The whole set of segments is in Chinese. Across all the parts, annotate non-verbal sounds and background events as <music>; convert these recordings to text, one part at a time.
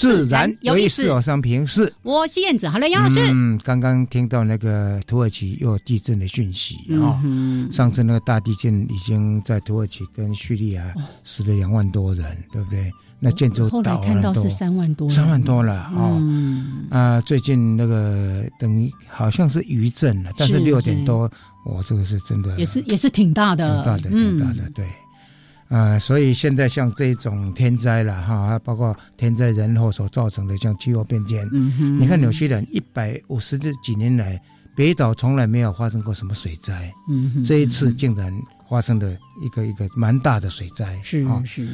自然有意思，我上平是，我是燕子。好了，杨老师，嗯，刚刚听到那个土耳其又有地震的讯息啊，上次那个大地震已经在土耳其跟叙利亚死了两万多人，对不对？那建筑后来看到是三万多，三万多了啊！啊，最近那个等于好像是余震了，但是六点多，我，这个是真的，也是也是挺大的，挺大的，挺大的，对。啊，所以现在像这种天灾了哈，包括天灾人祸所造成的像气候变迁，嗯你看纽西兰一百五十这几年来，北岛从来没有发生过什么水灾，嗯，这一次竟然发生了一个一个蛮大的水灾，是是。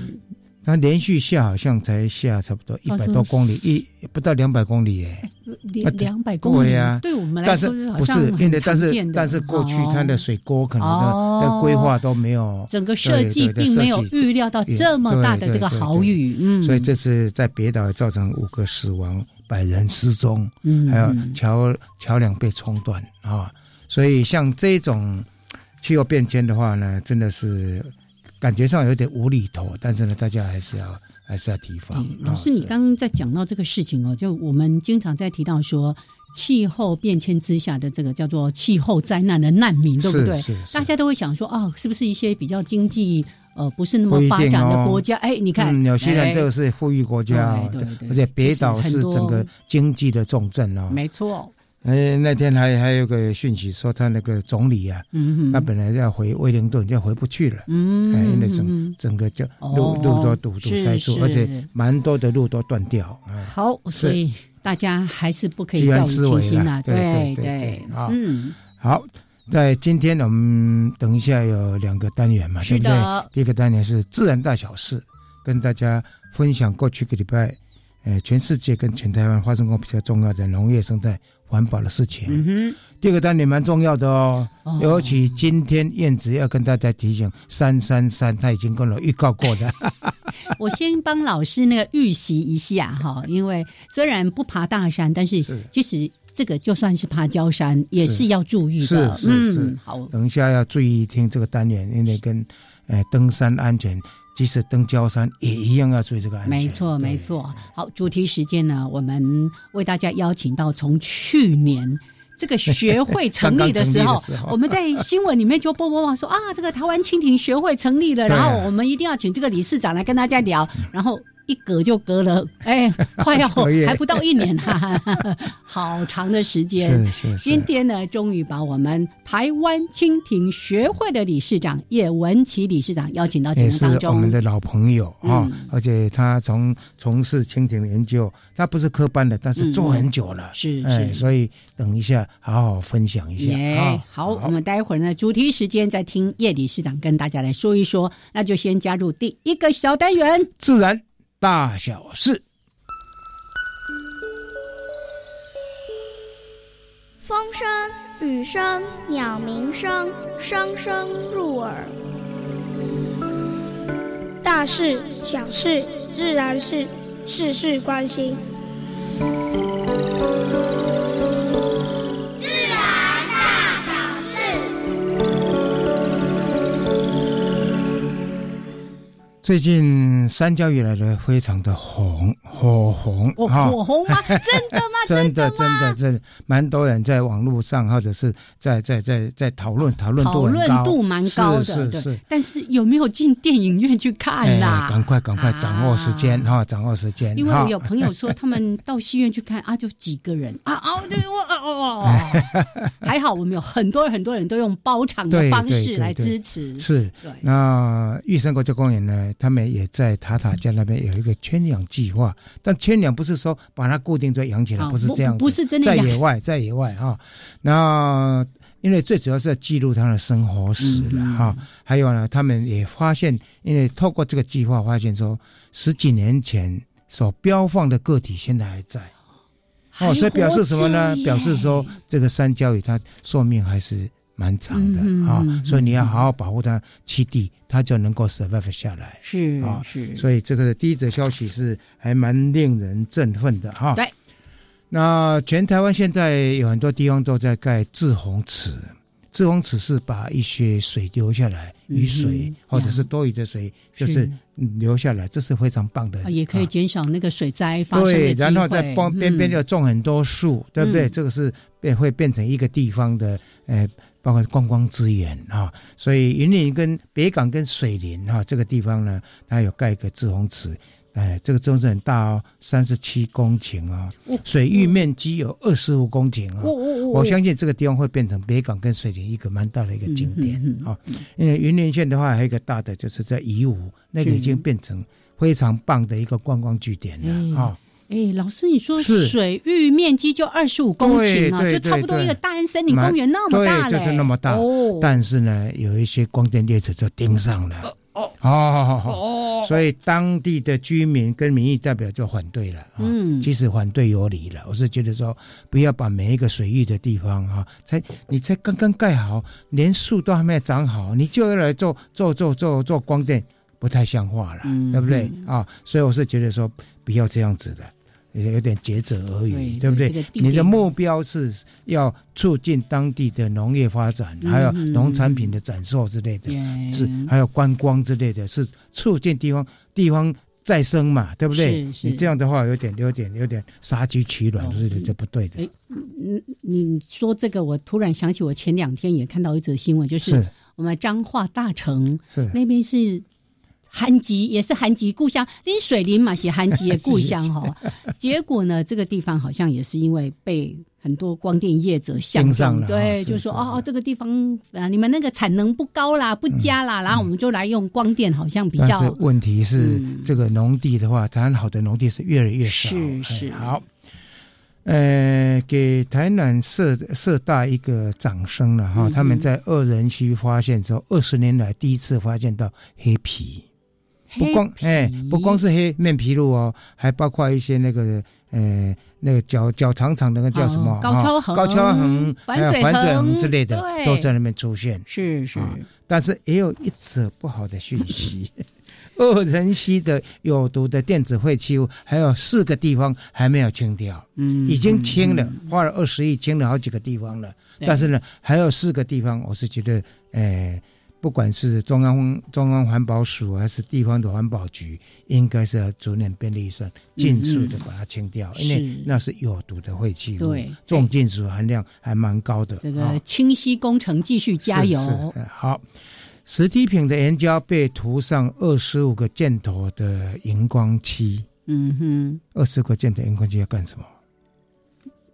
它连续下好像才下差不多一百多公里，一不到两百公里耶。两两百公里呀，对我们来说不是，因为但是但是过去它的水沟可能的的规划都没有，整个设计并没有预料到这么大的这个豪雨，嗯，所以这次在别岛造成五个死亡，百人失踪，嗯，还有桥桥梁被冲断啊，所以像这种气候变迁的话呢，真的是。感觉上有点无厘头，但是呢，大家还是要还是要提防。老师，你刚刚在讲到这个事情哦，就我们经常在提到说，气候变迁之下的这个叫做气候灾难的难民，对不对？大家都会想说啊，是不是一些比较经济呃不是那么发展的国家？哎，你看，纽西兰这个是富裕国家，对对，而且别岛是整个经济的重镇哦，没错。哎，那天还还有个讯息说，他那个总理啊，他本来要回威灵顿，就回不去了。嗯，因为整整个就路路都堵堵塞住，而且蛮多的路都断掉。好，所以大家还是不可以掉以轻心啊。对对对，嗯，好，在今天我们等一下有两个单元嘛，对不对？第一个单元是自然大小事，跟大家分享过去个礼拜，呃，全世界跟全台湾发生过比较重要的农业生态。环保的事情。嗯哼，第二个单元蛮重要的哦，尤其今天燕子要跟大家提醒，三三三他已经跟我预告过的。<laughs> 我先帮老师那个预习一下哈，因为虽然不爬大山，但是其实这个就算是爬焦山，也是要注意的。是是是，好，等一下要注意听这个单元，因为跟呃登山安全。即使登高山也一样要注意这个安全。没错，没错。好，主题时间呢，我们为大家邀请到从去年这个学会成立的时候，<laughs> 我们在新闻里面就播播报说啊，这个台湾蜻蜓学会成立了，然后我们一定要请这个理事长来跟大家聊，然后。一隔就隔了，哎，<laughs> 快要还不到一年哈，<laughs> 好长的时间。是是是。今天呢，终于把我们台湾蜻蜓学会的理事长叶文琪理事长邀请到节目当中。我们的老朋友啊，而且他从从事蜻蜓研究，他不是科班的，但是做很久了。是是。所以等一下好好分享一下。哎，好，我们待会儿呢，主题时间再听叶理事长跟大家来说一说。那就先加入第一个小单元，自然。大小事，风声、雨声、鸟鸣声，声声入耳。大事、小事、自然是，事事关心。最近三焦鱼来的非常的红火红，火红吗？<laughs> <laughs> 真的吗？真的，真的，真的，蛮多人在网络上或者是在在在在讨论，讨论讨论度蛮高的，是是是。但是有没有进电影院去看呐？赶快赶快掌握时间哈，掌握时间。因为我有朋友说他们到戏院去看啊，就几个人啊 <laughs> 啊，对我还好我们有很多很多人都用包场的方式来支持。是，那玉山国家公园呢，他们也在塔塔家那边有一个圈养计划。但圈养不是说把它固定在养起来，不是这样子，不是真的在野外，在野外哈。那因为最主要是在记录他的生活史了哈。还有呢，他们也发现，因为透过这个计划发现说，十几年前所标放的个体现在还在。哦，所以表示什么呢？表示说这个山椒鱼它寿命还是。蛮长的啊，所以你要好好保护它栖地，它就能够 survive 下来。是啊，是。所以这个第一则消息是还蛮令人振奋的哈。对。那全台湾现在有很多地方都在盖滞洪池，滞洪池是把一些水流下来，雨水或者是多余的水，就是流下来，这是非常棒的。也可以减少那个水灾发生的对，然后在边边边要种很多树，对不对？这个是变会变成一个地方的呃。包括观光资源啊，所以云林跟北港跟水林哈这个地方呢，它有盖一个滞洪池，哎，这个池很大哦，三十七公顷啊，水域面积有二十五公顷啊，我相信这个地方会变成北港跟水林一个蛮大的一个景点啊。因为云林县的话，还有一个大的就是在宜武，那个已经变成非常棒的一个观光据点了啊。哎，老师，你说水域面积就二十五公顷啊，就差不多一个大安森林公园那么大嘞，就是那么大。哦，但是呢，有一些光电列车就盯上了。哦哦哦，所以当地的居民跟民意代表就反对了。嗯，其实反对有理了。我是觉得说，不要把每一个水域的地方哈，才你才刚刚盖好，连树都还没有长好，你就要来做做做做做光电，不太像话了，对不对啊？所以我是觉得说，不要这样子的。也有点竭泽而已，对不对？你的目标是要促进当地的农业发展，还有农产品的展售之类的，是还有观光之类的，是促进地方地方再生嘛，对不对？你这样的话有点有点有点杀鸡取卵，是这不对的。嗯，你说这个，我突然想起，我前两天也看到一则新闻，就是我们彰化大城是那边是。韩籍也是韩籍故乡，林水林嘛是韩籍的故乡哈。<laughs> 结果呢，这个地方好像也是因为被很多光电业者相上了，对，就说哦，这个地方啊，你们那个产能不高啦，不加啦，然后我们就来用光电，好像比较。但是问题是，这个农地的话，台湾好的农地是越来越少。是是好，呃，给台南社社大一个掌声了哈。他们在二人区发现之后，二十年来第一次发现到黑皮。不光哎，不光是黑面皮鹭哦，还包括一些那个呃，那个脚脚长长的那个叫什么？高跷横、高跷横、反嘴横之类的，都在那边出现。是是，但是也有一则不好的讯息：<laughs> 二人溪的有毒的电子废弃物还有四个地方还没有清掉。嗯，已经清了，花了二十亿清了好几个地方了。但是呢，还有四个地方，我是觉得，哎。不管是中央中央环保署还是地方的环保局，应该是要逐年变预算，尽速的把它清掉，因为那是有毒的废弃物，对，重金属含量还蛮高的。这个清晰工程继续加油。是好，实体品的岩胶被涂上二十五个箭头的荧光漆。嗯哼，二十个箭头荧光漆要干什么？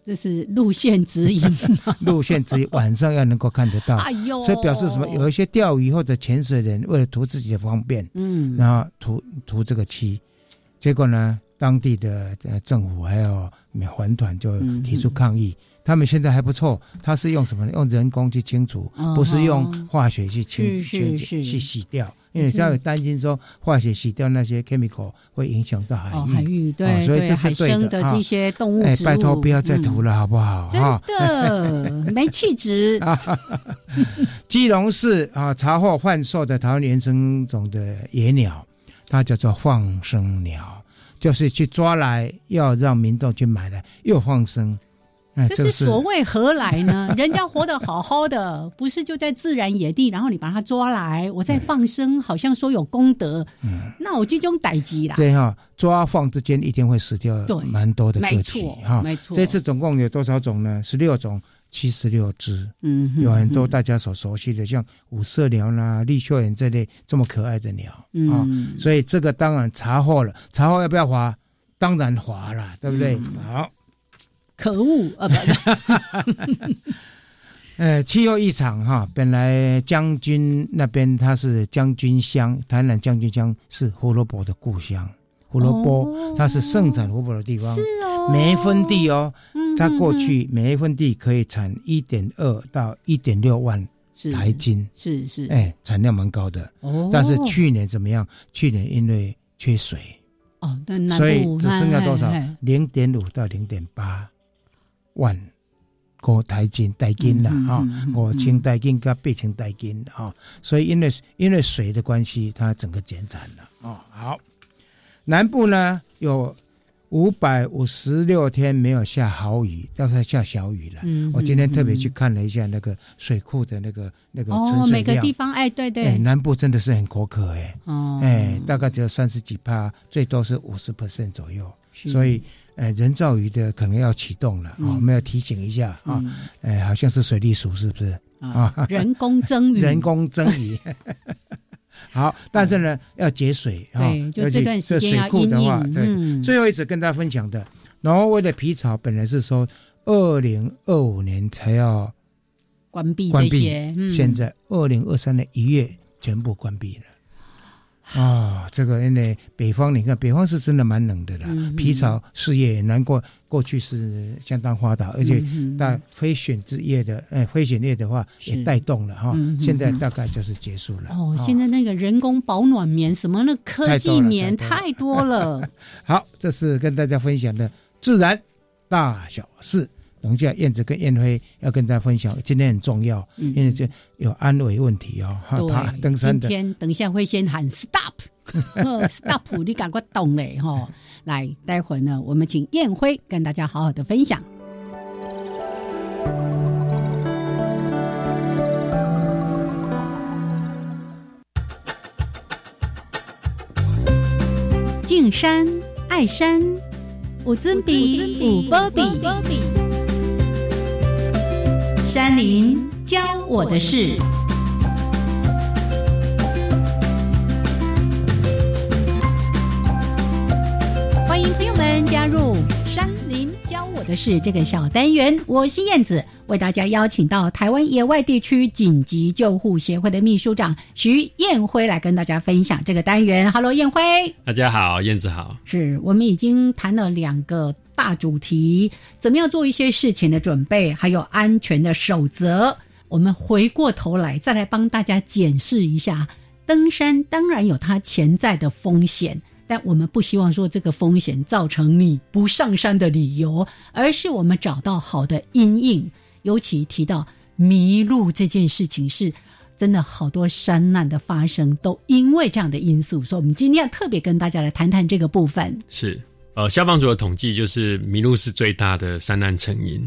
这是路线指引 <laughs> 路线指引晚上要能够看得到，哎呦，所以表示什么？有一些钓鱼或者潜水人为了图自己的方便，嗯，然后涂涂这个漆，结果呢，当地的政府还有环团就提出抗议。他们现在还不错，他是用什么？用人工去清除，不是用化学去清去去洗掉。因为这样担心说化学洗掉那些 chemical 会影响到海域，海域对，所以这是对的。这些动物，哎，拜托不要再涂了，好不好？真的没气质。<laughs> 基隆市啊，查获贩售的台湾原生种的野鸟，它叫做放生鸟，就是去抓来要让民众去买的，又放生。这是所谓何来呢？<laughs> 人家活得好好的，不是就在自然野地，然后你把它抓来，我再放生，好像说有功德。嗯，那我这种逮鸡啦，这哈抓放之间一定会死掉，对，蛮多的个体哈。没错，这次总共有多少种呢？十六种，七十六只。嗯，有很多大家所熟悉的，像五色鸟啦、绿绣眼这类这么可爱的鸟啊。所以这个当然查获了，查获要不要罚？当然罚了，对不对？好。可恶啊！不，<laughs> 呃，气候异常哈。本来将军那边它是将军乡，台南将军乡是胡萝卜的故乡。胡萝卜它是盛产胡萝卜的地方，是哦。每一分地哦，它过去每一分地可以产一点二到一点六万台斤，是是，哎，产量蛮高的。哦，但是去年怎么样？去年因为缺水哦，所以只剩下多少？零点五到零点八。万个台金代金了哈，五千代金跟八千代金啊，所以因为因为水的关系，它整个减产了哦。好，南部呢有五百五十六天没有下好雨，要是下小雨了。我今天特别去看了一下那个水库的那个那个存水量，每个地方哎，对对，哎，南部真的是很口渴哎，哦，哎，大概只有三十几帕，最多是五十 percent 左右，所以。呃，人造鱼的可能要启动了啊，我们要提醒一下啊，哎，好像是水利署是不是？啊？人工增鱼，人工增鱼，<laughs> 好，但是呢，要节水啊，就这段时间库的话，对，最后一次跟大家分享的，挪威的皮草本来是说二零二五年才要关闭关闭，现在二零二三年一月全部关闭了。啊，这个因为北方，你看北方是真的蛮冷的啦。皮草事业也难过，过去是相当发达，而且那非选之业的，哎，非选业的话也带动了哈。现在大概就是结束了。哦，现在那个人工保暖棉什么那科技棉太多了。<laughs> 好，这是跟大家分享的自然大小事。等一下，燕子跟燕飞要跟大家分享，今天很重要，因为这有安危问题哦。对，登山的。今天等一下会先喊 stop，stop，<laughs> 你赶快懂嘞哈！来，待会儿呢，我们请燕辉跟大家好好的分享。敬山爱山，五尊比五波比。山林教我的事。的事”这个小单元。我是燕子，为大家邀请到台湾野外地区紧急救护协会的秘书长徐燕辉来跟大家分享这个单元。Hello，燕辉，大家好，燕子。好。是我们已经谈了两个。大主题怎么样做一些事情的准备，还有安全的守则。我们回过头来再来帮大家检视一下，登山当然有它潜在的风险，但我们不希望说这个风险造成你不上山的理由，而是我们找到好的阴影。尤其提到迷路这件事情，是真的好多山难的发生都因为这样的因素，所以我们今天要特别跟大家来谈谈这个部分。是。呃，消防组的统计就是迷路是最大的山难成因。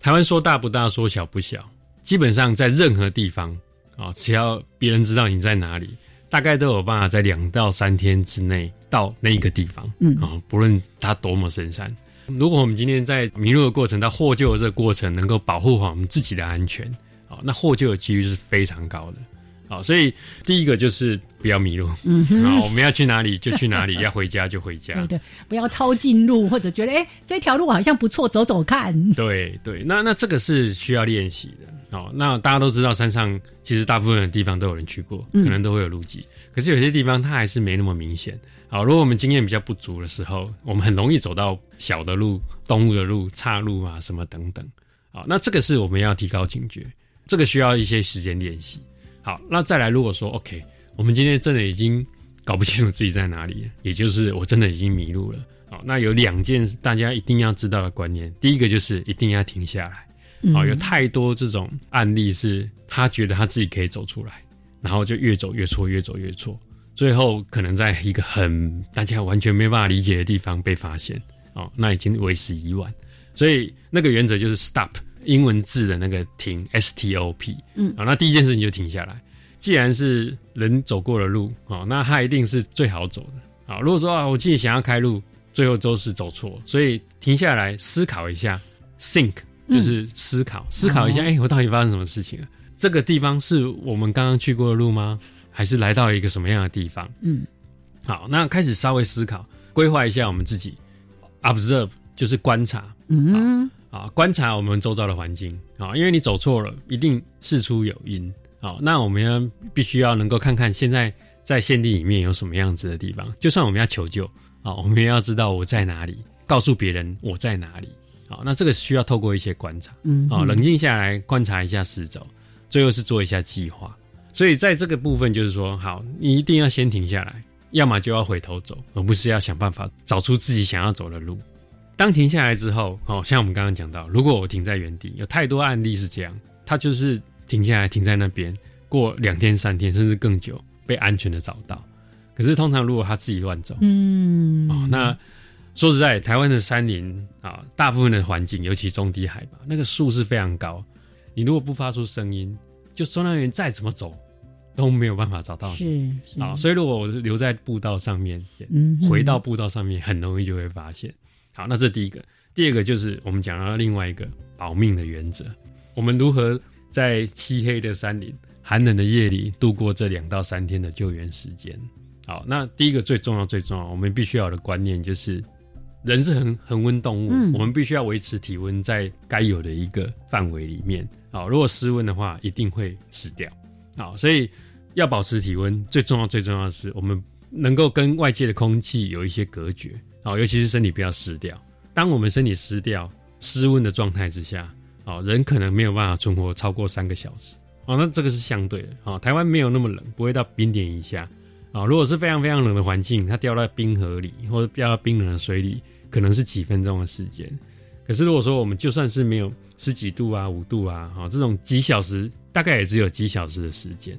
台湾说大不大，说小不小，基本上在任何地方啊，只要别人知道你在哪里，大概都有办法在两到三天之内到那一个地方。嗯啊，不论它多么深山，如果我们今天在迷路的过程到获救的这个过程能够保护好我们自己的安全，啊，那获救的几率是非常高的。好，所以第一个就是不要迷路。嗯，好，我们要去哪里就去哪里，<laughs> 要回家就回家。对对，不要抄近路，或者觉得哎这条路好像不错，走走看。<laughs> 对对，那那这个是需要练习的。好，那大家都知道山上其实大部分的地方都有人去过，可能都会有路迹。可是有些地方它还是没那么明显。好，如果我们经验比较不足的时候，我们很容易走到小的路、动物的路、岔路啊什么等等。好，那这个是我们要提高警觉，这个需要一些时间练习。好，那再来，如果说 OK，我们今天真的已经搞不清楚自己在哪里，也就是我真的已经迷路了。好，那有两件大家一定要知道的观念，第一个就是一定要停下来。好，有太多这种案例是他觉得他自己可以走出来，然后就越走越错，越走越错，最后可能在一个很大家完全没办法理解的地方被发现。哦，那已经为时已晚。所以那个原则就是 stop，英文字的那个停，S T O P。嗯，啊，那第一件事情就停下来。既然是人走过的路，哦，那它一定是最好走的。啊，如果说啊，我自己想要开路，最后都是走错，所以停下来思考一下，think 就是思考，思考一下，哎，我到底发生什么事情了？这个地方是我们刚刚去过的路吗？还是来到一个什么样的地方？嗯，好，那开始稍微思考，规划一下我们自己，observe 就是观察，嗯，啊，观察我们周遭的环境啊，因为你走错了，一定事出有因。好，那我们要必须要能够看看现在在限定里面有什么样子的地方，就算我们要求救啊，我们也要知道我在哪里，告诉别人我在哪里。好，那这个需要透过一些观察，嗯，啊，冷静下来观察一下四周，最后是做一下计划。所以在这个部分，就是说，好，你一定要先停下来，要么就要回头走，而不是要想办法找出自己想要走的路。当停下来之后，哦，像我们刚刚讲到，如果我停在原地，有太多案例是这样，他就是停下来，停在那边，过两天、三天，甚至更久，被安全的找到。可是通常如果他自己乱走，嗯，哦，那说实在，台湾的山林啊，大部分的环境，尤其中低海拔，那个树是非常高，你如果不发出声音，就收纳员再怎么走。都没有办法找到你，是啊，所以如果我留在步道上面，嗯，回到步道上面，很容易就会发现。好，那这第一个，第二个就是我们讲到另外一个保命的原则，我们如何在漆黑的山林、寒冷的夜里度过这两到三天的救援时间？好，那第一个最重要、最重要，我们必须要的观念就是，人是恒恒温动物，我们必须要维持体温在该有的一个范围里面。好，如果失温的话，一定会死掉。好，所以要保持体温，最重要、最重要的是，我们能够跟外界的空气有一些隔绝。好，尤其是身体不要湿掉。当我们身体湿掉、失温的状态之下，哦，人可能没有办法存活超过三个小时。哦，那这个是相对的。哦，台湾没有那么冷，不会到冰点以下。啊，如果是非常非常冷的环境，它掉到冰河里或者掉到冰冷的水里，可能是几分钟的时间。可是如果说我们就算是没有十几度啊、五度啊，哈，这种几小时。大概也只有几小时的时间。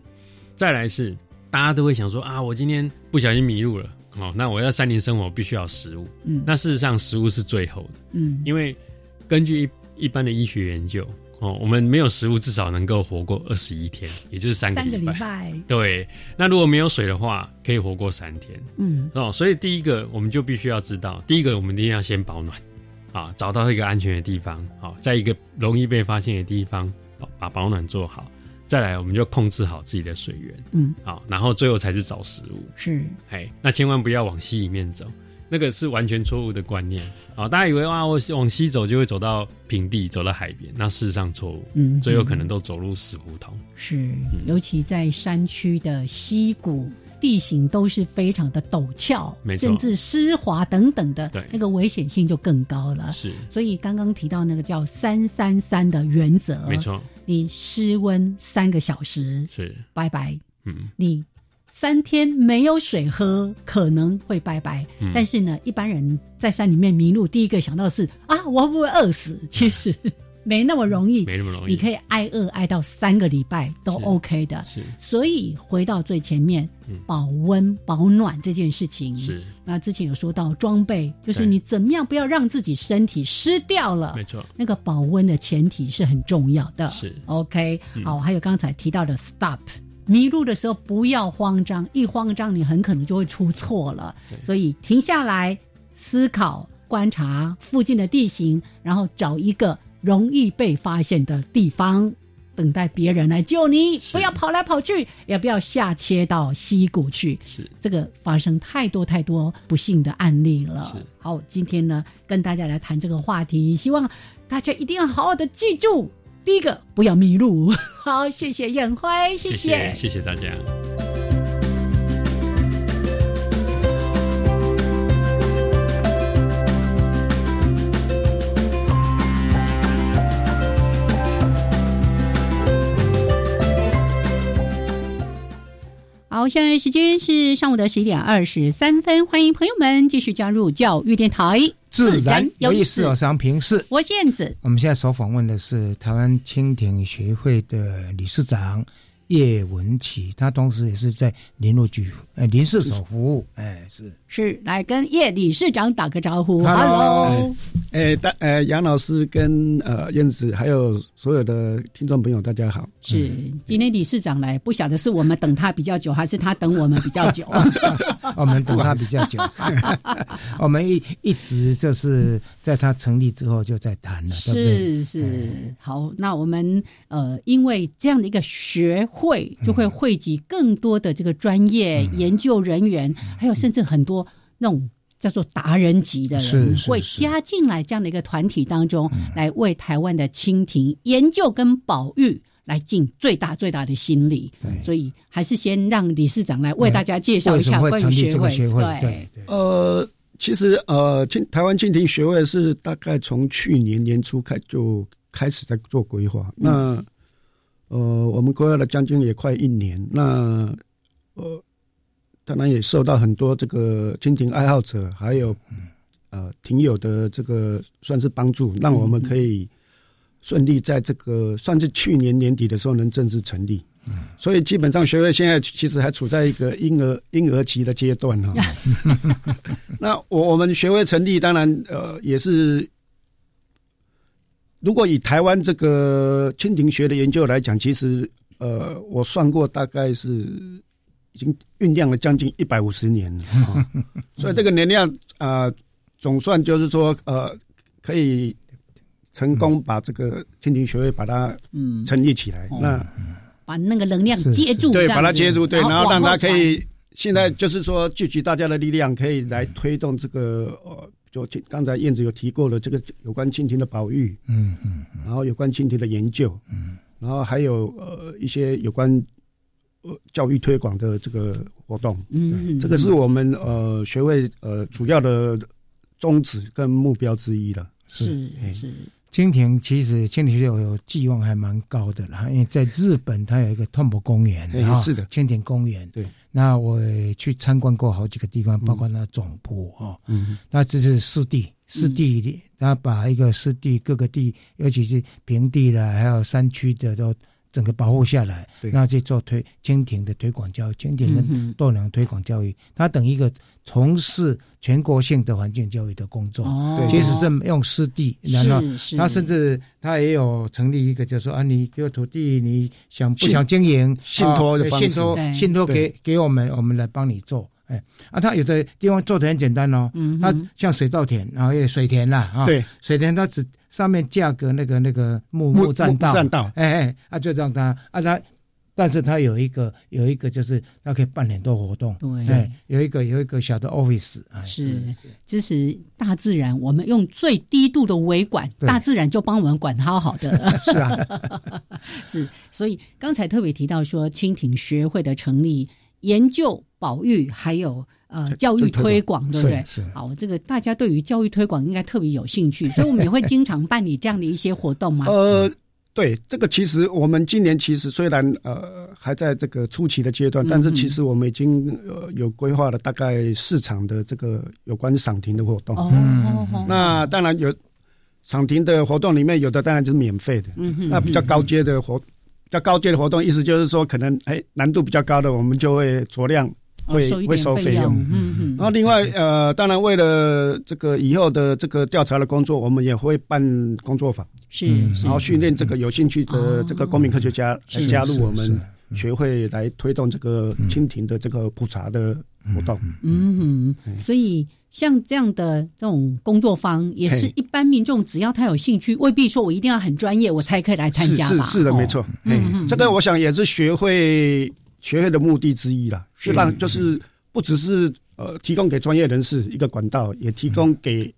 再来是，大家都会想说啊，我今天不小心迷路了，哦，那我要山林生活必须要食物。嗯，那事实上食物是最后的。嗯，因为根据一一般的医学研究，哦，我们没有食物至少能够活过二十一天，也就是三个礼拜。对，那如果没有水的话，可以活过三天。嗯，哦，所以第一个我们就必须要知道，第一个我们一定要先保暖，啊，找到一个安全的地方，好，在一个容易被发现的地方。把保暖做好，再来我们就控制好自己的水源，嗯，好，然后最后才是找食物，是，哎，那千万不要往西里面走，那个是完全错误的观念，啊，大家以为哇，我往西走就会走到平地，走到海边，那事实上错误，嗯，最有可能都走入死胡同，是，尤其在山区的溪谷。地形都是非常的陡峭，甚至湿滑等等的，那个危险性就更高了。是，所以刚刚提到那个叫三三三的原则，没错，你失温三个小时是。拜拜，嗯，你三天没有水喝可能会拜拜，但是呢，一般人在山里面迷路，第一个想到是啊，我会不会饿死？其实。没那么容易，没那么容易。你可以挨饿挨到三个礼拜都 OK 的。是，所以回到最前面，保温保暖这件事情是。那之前有说到装备，就是你怎么样不要让自己身体湿掉了。没错，那个保温的前提是很重要的。是 OK。好，还有刚才提到的 Stop，迷路的时候不要慌张，一慌张你很可能就会出错了。所以停下来思考、观察附近的地形，然后找一个。容易被发现的地方，等待别人来救你。不要跑来跑去，也不要下切到溪谷去。是这个发生太多太多不幸的案例了。是好，今天呢，跟大家来谈这个话题，希望大家一定要好好的记住。第一个，不要迷路。<laughs> 好，谢谢燕辉，谢谢，谢谢大家。好，现在时间是上午的十一点二十三分，欢迎朋友们继续加入教育电台，自然有意思。我是平是，我是燕子。我们现在所访问的是台湾蜻蜓学会的理事长叶文琪，他同时也是在林务局呃林事所服务，哎是是来跟叶理事长打个招呼，Hello，哎大呃杨老师跟呃燕子还有所有的听众朋友大家好，是今天理事长来，不晓得是我们等他比较久，还是他等我们比较久，<laughs> 我们等他比较久，<laughs> 我们一一直就是在他成立之后就在谈了，是是。好，那我们呃因为这样的一个学。会就会汇集更多的这个专业研究人员，还有甚至很多那种叫做达人级的人，会加进来这样的一个团体当中，来为台湾的蜻蜓研究跟保育来尽最大最大的心力。所以还是先让理事长来为大家介绍一下关于学会。对，呃，其实呃，蜻台湾蜻蜓学会是大概从去年年初开就开始在做规划。那呃，我们规划了将近也快一年，那呃，当然也受到很多这个蜻蜓爱好者还有呃听友的这个算是帮助，让我们可以顺利在这个算是去年年底的时候能正式成立。所以基本上学会现在其实还处在一个婴儿婴儿期的阶段哈。<laughs> 那我我们学会成立，当然呃也是。如果以台湾这个蜻蜓学的研究来讲，其实呃，我算过，大概是已经酝酿了将近一百五十年了，<laughs> 所以这个能量啊，总算就是说呃，可以成功把这个蜻蜓学会把它嗯。成立起来，那把那个能量接住，对，把它接住，对，然后让它可以现在就是说聚集大家的力量，可以来推动这个呃。就刚才燕子有提过了，这个有关蜻蜓的保育，嗯嗯，然后有关蜻蜓的研究，嗯，然后还有呃一些有关呃教育推广的这个活动，嗯，这个是我们呃学会呃主要的宗旨跟目标之一了。是是，蜻蜓其实蜻蜓有有寄望还蛮高的啦，因为在日本它有一个团博公园，是的，蜻蜓公园，对。那我去参观过好几个地方，包括那总部哦。嗯，那这是湿地，湿地里，他把一个湿地各个地，尤其是平地的，还有山区的都。整个保护下来，那去做推蜻蜓的推广教育，蜻蜓跟豆娘推广教育，它等一个从事全国性的环境教育的工作。哦，其实是用湿地，然后他甚至他也有成立一个，就说啊，你有土地，你想不想经营，信托的信托信托给给我们，我们来帮你做。哎，啊，他有的地方做的很简单哦，嗯，他像水稻田，然后也水田啦，啊，对，水田它只上面架个那个那个木木栈道，栈道，哎哎，啊，就让他啊他，但是他有一个有一个就是他可以办很多活动，对，有一个有一个小的 office 啊，是，支持大自然，我们用最低度的维管，大自然就帮我们管好好的，是啊，<laughs> 是，所以刚才特别提到说蜻蜓学会的成立。研究、保育，还有呃教育推广，对不对？是。好，这个大家对于教育推广应该特别有兴趣，<laughs> 所以我们也会经常办理这样的一些活动嘛。呃，对，这个其实我们今年其实虽然呃还在这个初期的阶段，但是其实我们已经呃有规划了大概市场的这个有关赏停的活动。哦。那当然有赏停的活动里面有的当然就是免费的，嗯那比较高阶的活。较高阶的活动，意思就是说，可能哎难度比较高的，我们就会酌量会会收费用。嗯嗯。然后另外呃，当然为了这个以后的这个调查的工作，我们也会办工作坊，是，然后训练这个有兴趣的这个公民科学家来加入我们学会，来推动这个蜻蜓的这个普查的活动。嗯，所以。像这样的这种工作坊，也是一般民众只要他有兴趣，未必说我一定要很专业，我才可以来参加吧？是是的，没错。嗯，这个我想也是学会学会的目的之一啦，是让就是不只是呃提供给专业人士一个管道，也提供给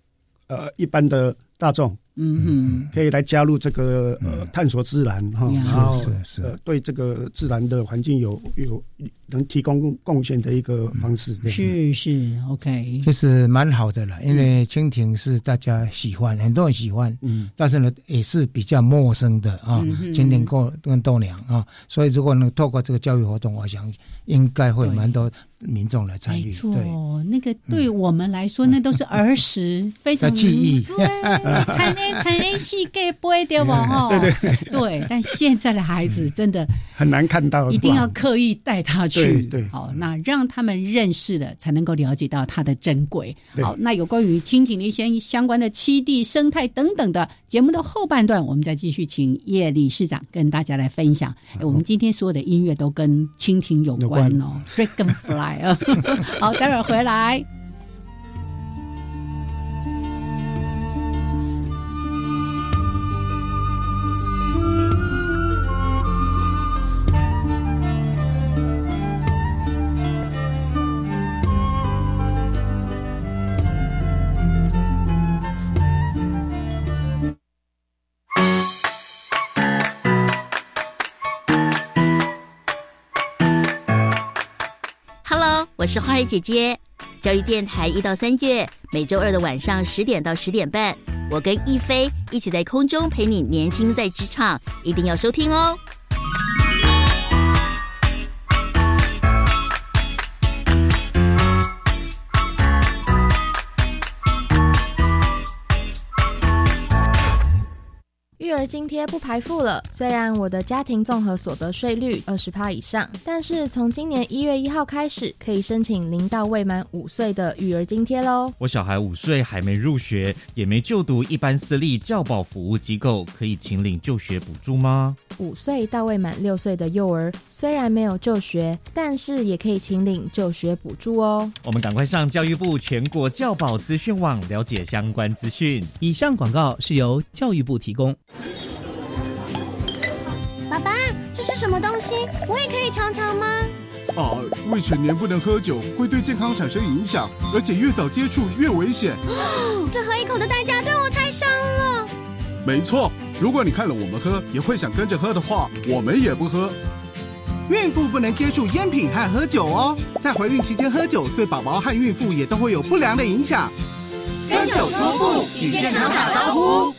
呃一般的大众。嗯嗯，可以来加入这个呃探索自然哈，然后是是呃对这个自然的环境有有能提供贡献的一个方式。是是，OK，这是蛮好的了，因为蜻蜓是大家喜欢，很多人喜欢，嗯，但是呢也是比较陌生的啊，蜻蜓跟跟豆娘啊，所以如果能透过这个教育活动，我想应该会蛮多。民众来参与，没错，那个对我们来说，那都是儿时非常记忆，在那才能细给背对不哈？对 <laughs> 对对，但现在的孩子真的很难看到，一定要刻意带他去，对，好，那让他们认识了，才能够了解到它的珍贵。好，那有关于蜻蜓的一些相关的栖地生态等等的节目的后半段，我们再继续请叶理事长跟大家来分享。我们今天所有的音乐都跟蜻蜓有关哦，Dragonfly 啊。<laughs> 好，待会儿回来。是花儿姐姐，教育电台一到三月，每周二的晚上十点到十点半，我跟亦菲一起在空中陪你年轻在职场，一定要收听哦。儿津贴不排付了。虽然我的家庭综合所得税率二十趴以上，但是从今年一月一号开始，可以申请零到未满五岁的育儿津贴喽。我小孩五岁还没入学，也没就读一般私立教保服务机构，可以请领就学补助吗？五岁到未满六岁的幼儿虽然没有就学，但是也可以请领就学补助哦。我们赶快上教育部全国教保资讯网了解相关资讯。以上广告是由教育部提供。爸爸，这是什么东西？我也可以尝尝吗？啊，未成年不能喝酒，会对健康产生影响，而且越早接触越危险。这喝一口的代价对我太伤了。没错，如果你看了我们喝，也会想跟着喝的话，我们也不喝。孕妇不能接触烟品和喝酒哦，在怀孕期间喝酒，对宝宝和孕妇也都会有不良的影响。跟酒说不，与健康打招呼。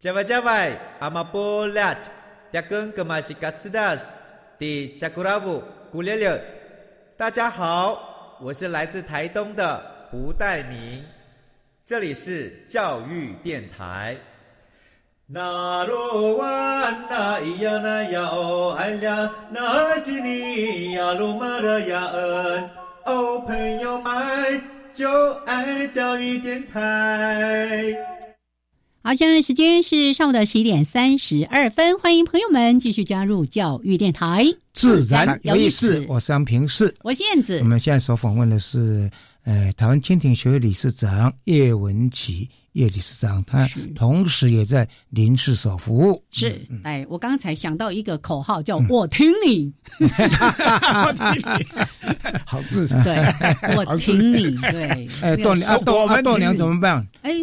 加外加外，阿玛波拉，扎根格玛西卡斯达斯，的加古拉布古列列。大家好，我是来自台东的胡代明，这里是教育电台。那罗哇那咿呀那呀哦哎呀，那是你呀鲁玛的呀恩哦，朋友们就爱教育电台。好，现在时间是上午的十一点三十二分，欢迎朋友们继续加入教育电台，自然有意思。我是杨平世，我是燕子。我们现在所访问的是，呃，台湾蜻蜓学会理事长叶文琪。叶理事长，他同时也在林氏所服务。是，哎，我刚才想到一个口号，叫我听 <laughs> <laughs> 你，好自然，对，我听你，对。哎，豆娘，豆豆娘怎么办？哎，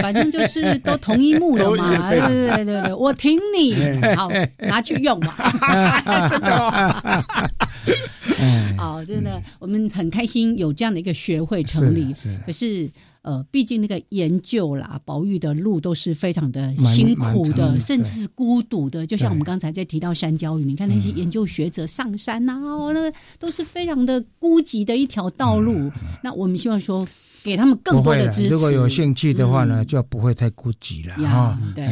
反正就是都同一幕了嘛，对对对对对，我听你，好，拿去用吧，真的。好，真的，我们很开心有这样的一个学会成立，是可是。呃，毕竟那个研究啦，保育的路都是非常的辛苦的，甚至是孤独的。就像我们刚才在提到山椒鱼，你看那些研究学者上山呐，那都是非常的孤寂的一条道路。那我们希望说。给他们更多的支持。如果有兴趣的话呢，就不会太孤寂了哈。对，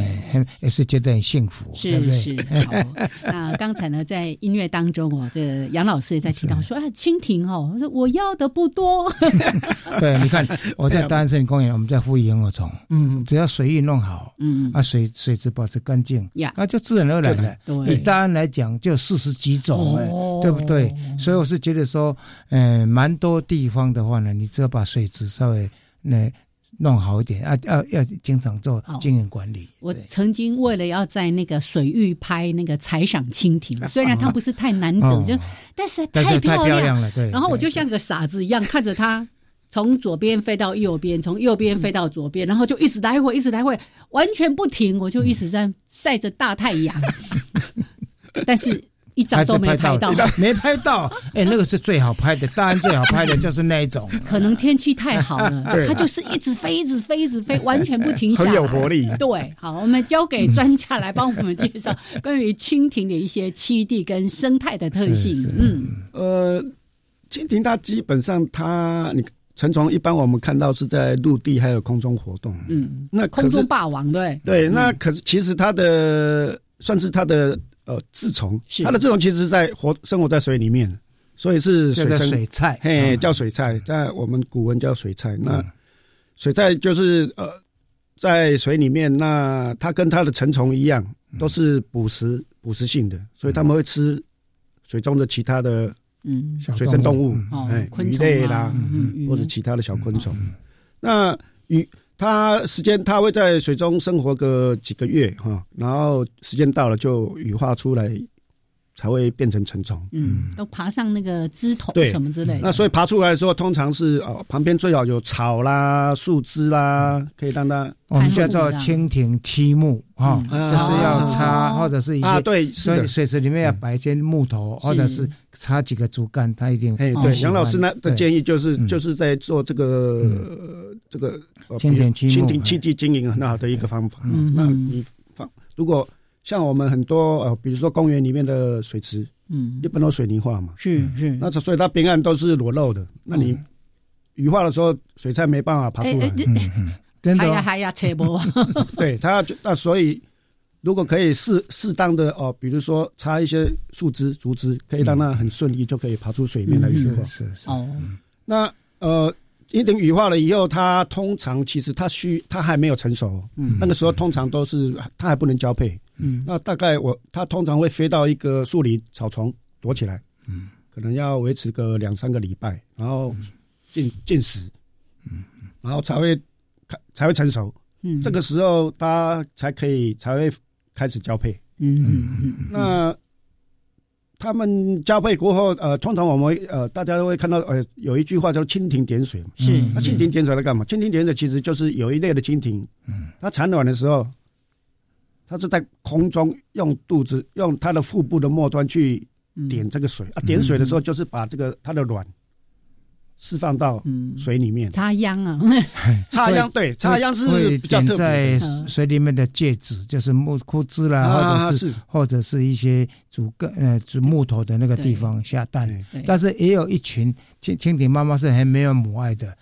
也是觉得很幸福，是是。<laughs> 那刚才呢，在音乐当中哦，这杨老师也在提到说啊，蜻蜓哦，说我要的不多。<laughs> 对，你看 <laughs> 我在大安森林公园，我们在孵萤火虫，嗯，只要水域弄好，嗯，啊水水质保持干净，呀，那就自然而然的。以大安来讲，就四十几种，对不对？所以我是觉得说，嗯，蛮多地方的话呢，你只要把水质上。稍微那弄好一点啊，要要经常做经营管理。我曾经为了要在那个水域拍那个采赏蜻蜓，<laughs> 虽然它不是太难得，就但是太漂亮了。对，然后我就像个傻子一样看着它从左边飞到右边，从右边飞到左边，然后就一直来回，一直来回，完全不停。我就一直在晒着大太阳，<laughs> 但是。一张都没拍到，没拍到。哎，那个是最好拍的，当然最好拍的就是那一种。可能天气太好了，<laughs> 它就是一直飞，一直飞，一直飞，完全不停下。很有活力。对，好，我们交给专家来帮我们介绍关于蜻蜓的一些栖地跟生态的特性。嗯，呃，蜻蜓它基本上它，你成虫一般我们看到是在陆地还有空中活动。嗯，那空中霸王对对，那可是其实它的算是它的呃稚虫，它的稚虫其实在活生活在水里面，所以是水生水菜，嘿，叫水菜，在我们古文叫水菜。那水菜就是呃在水里面，那它跟它的成虫一样，都是捕食捕食性的，所以他们会吃水中的其他的。嗯，水生动物，哎，鱼类啦，或者其他的小昆虫。那鱼，它时间它会在水中生活个几个月哈，然后时间到了就羽化出来。才会变成成虫，嗯，都爬上那个枝头什么之类的。那所以爬出来的时候，通常是哦，旁边最好有草啦、树枝啦，可以让它。我们叫做蜻蜓栖木啊，就是要插或者是一些对，所以水池里面要摆一些木头，或者是。插几个竹竿，它一定。哎，对，杨老师那的建议就是就是在做这个这个蜻蜓栖蜻蜓栖地经营很好的一个方法。嗯。那你放如果。像我们很多呃，比如说公园里面的水池，嗯，一般都水泥化嘛，是是，那所以它边岸都是裸露的。那你羽化的时候，水菜没办法爬出来，真的，还呀还呀，扯波。<laughs> 对，它那所以如果可以适适当的哦，比如说插一些树枝、竹枝，可以让它很顺利就可以爬出水面来羽化。是是哦，那呃。一等羽化了以后，它通常其实它需它还没有成熟，嗯，那个时候通常都是它还不能交配，嗯，那大概我它通常会飞到一个树林草丛躲起来，嗯，可能要维持个两三个礼拜，然后进进食，嗯，然后才会开才会成熟，嗯，这个时候它才可以才会开始交配，嗯嗯嗯，那。他们交配过后，呃，通常我们呃，大家都会看到，呃，有一句话叫“蜻蜓点水”嘛。是。那蜻蜓点水在干嘛？蜻蜓点水其实就是有一类的蜻蜓，嗯，它产卵的时候，它是在空中用肚子、用它的腹部的末端去点这个水啊。点水的时候，就是把这个它的卵。释放到水里面，插秧啊，<laughs> 插秧对，插秧是比较特在水里面的介质，就是木枯枝啦，或者是或者是一些竹根呃竹木头的那个地方下蛋。但是也有一群蜻蜻蜓妈妈是很没有母爱的，